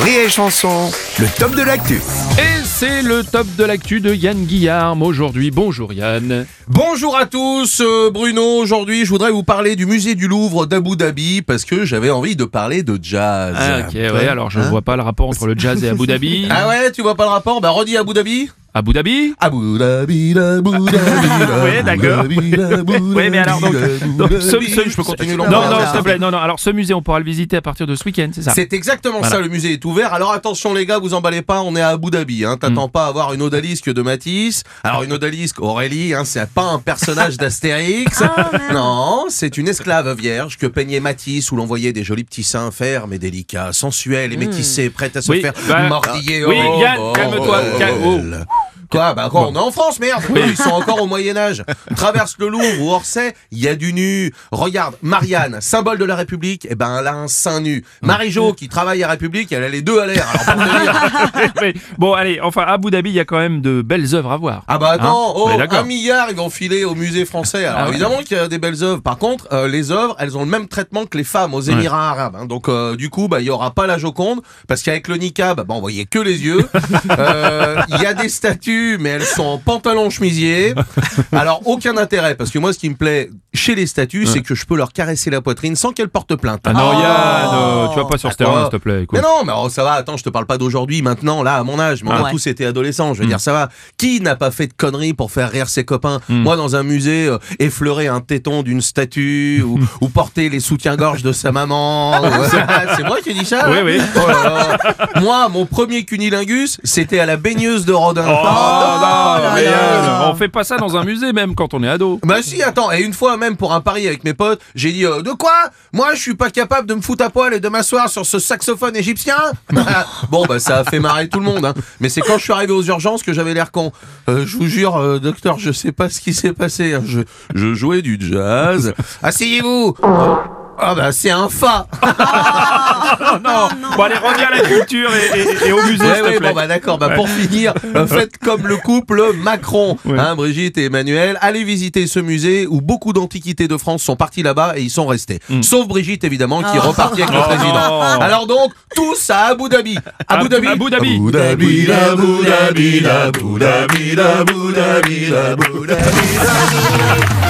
Rire et Chanson, le top de l'actu. Et c'est le top de l'actu de Yann Guillarme aujourd'hui. Bonjour Yann. Bonjour à tous, euh, Bruno. Aujourd'hui, je voudrais vous parler du musée du Louvre d'Abu Dhabi parce que j'avais envie de parler de jazz. Ah, ok, ouais, alors je ne vois pas le rapport entre le jazz et Abu Dhabi. Ah ouais, tu vois pas le rapport? Bah redis Abu Dhabi. Abu Dhabi Abu Dhabi, Abu Dhabi. Oui, d'accord. Oui, mais alors donc, donc ce, ce- je peux continuer Non, non, s'il te plaît, non, non. Alors ce musée, on pourra le visiter à partir de ce week-end, c'est ça C'est exactement Voilà. ça, le musée est ouvert. Alors attention les gars, vous emballez pas, on est à Abu Dhabi. Hein. T'attends Mm. pas à avoir une odalisque de Matisse. Alors une odalisque, Aurélie, hein, c'est pas un personnage d'Astérix. non, c'est une esclave vierge que peignait Matisse où l'on voyait des jolis petits seins fermes et délicats, sensuels et métissés, prêts à se Mm. Oui, faire bah, mordiller. oui, Oh, Yann, calme-toi, oh, calme- oh. oh. Quoi Bah quoi, on est en France, merde Oui. Ils sont encore au Moyen-Âge. Traverse le Louvre ou Orsay, il y a du nu. Regarde, Marianne, symbole de la République, eh ben elle a un sein nu. Marie-Jo, qui travaille à République, elle a les deux à l'air. Bon, allez, enfin, à Abu Dhabi, il y a quand même de belles œuvres à voir. Ah bah attends, Hein oh, un milliard ils vont filer au musée français. Alors Ah évidemment qu'il y a des belles œuvres. Par contre, euh, les œuvres, elles ont le même traitement que les femmes aux Émirats Arabes. hein. Donc euh, du coup, bah il y aura pas la Joconde parce qu'avec le niqab, bah on voyait que les yeux. Euh, Il y a des statues, mais elles sont en pantalon chemisier. Alors aucun intérêt parce que moi, ce qui me plaît chez les statues, c'est que je peux leur caresser la poitrine sans qu'elles portent plainte. Ah non, Yann, euh, pas sur ce terrain, s'il te plaît. écoute. Mais non, mais oh, ça va, attends, je te parle pas d'aujourd'hui, maintenant, là, à mon âge. Mais on a tous été adolescents, je veux dire, ça va. Qui n'a pas fait de conneries pour faire rire ses copains Hmm. Moi, dans un musée, euh, effleurer un téton d'une statue ou, ou porter les soutiens-gorge de sa maman. ou- c'est moi qui dis ça Oui, oui. Oh là là. Moi, mon premier cunilingus, c'était à la baigneuse de Rodin. Oh, non, là. Yann, on fait pas ça dans un musée, même quand on est ado. Bah si, attends, et une fois même pour un pari avec mes potes, j'ai dit euh, de quoi? Moi, je suis pas capable de me foutre à poil et de m'asseoir sur ce saxophone égyptien? bon, bah ça a fait marrer tout le monde, hein. Mais c'est quand je suis arrivé aux urgences que j'avais l'air con. Euh, je vous jure, euh, docteur, je sais pas ce qui s'est passé. hein. Je, je jouais du jazz. Asseyez-vous. Ah bah c'est un fa. Oh non, Bon, allez, reviens à la culture et, et- et au musée, Ouais, ouais, bon bah d'accord. Bah pour finir, euh, faites comme le couple Macron, Ouais. hein, Brigitte et Emmanuel. Allez visiter ce musée où beaucoup d'antiquités de France sont partis là-bas et ils sont restés. Sauf Brigitte évidemment qui est repartie avec le. Oh, président. non. Alors donc tous à Abu Dhabi. Abu Ab- Dhabi. Abu Dhabi. Abu Dhabi. Abu Dhabi. Abu Dhabi. Abu Dhabi. Abu Dhabi.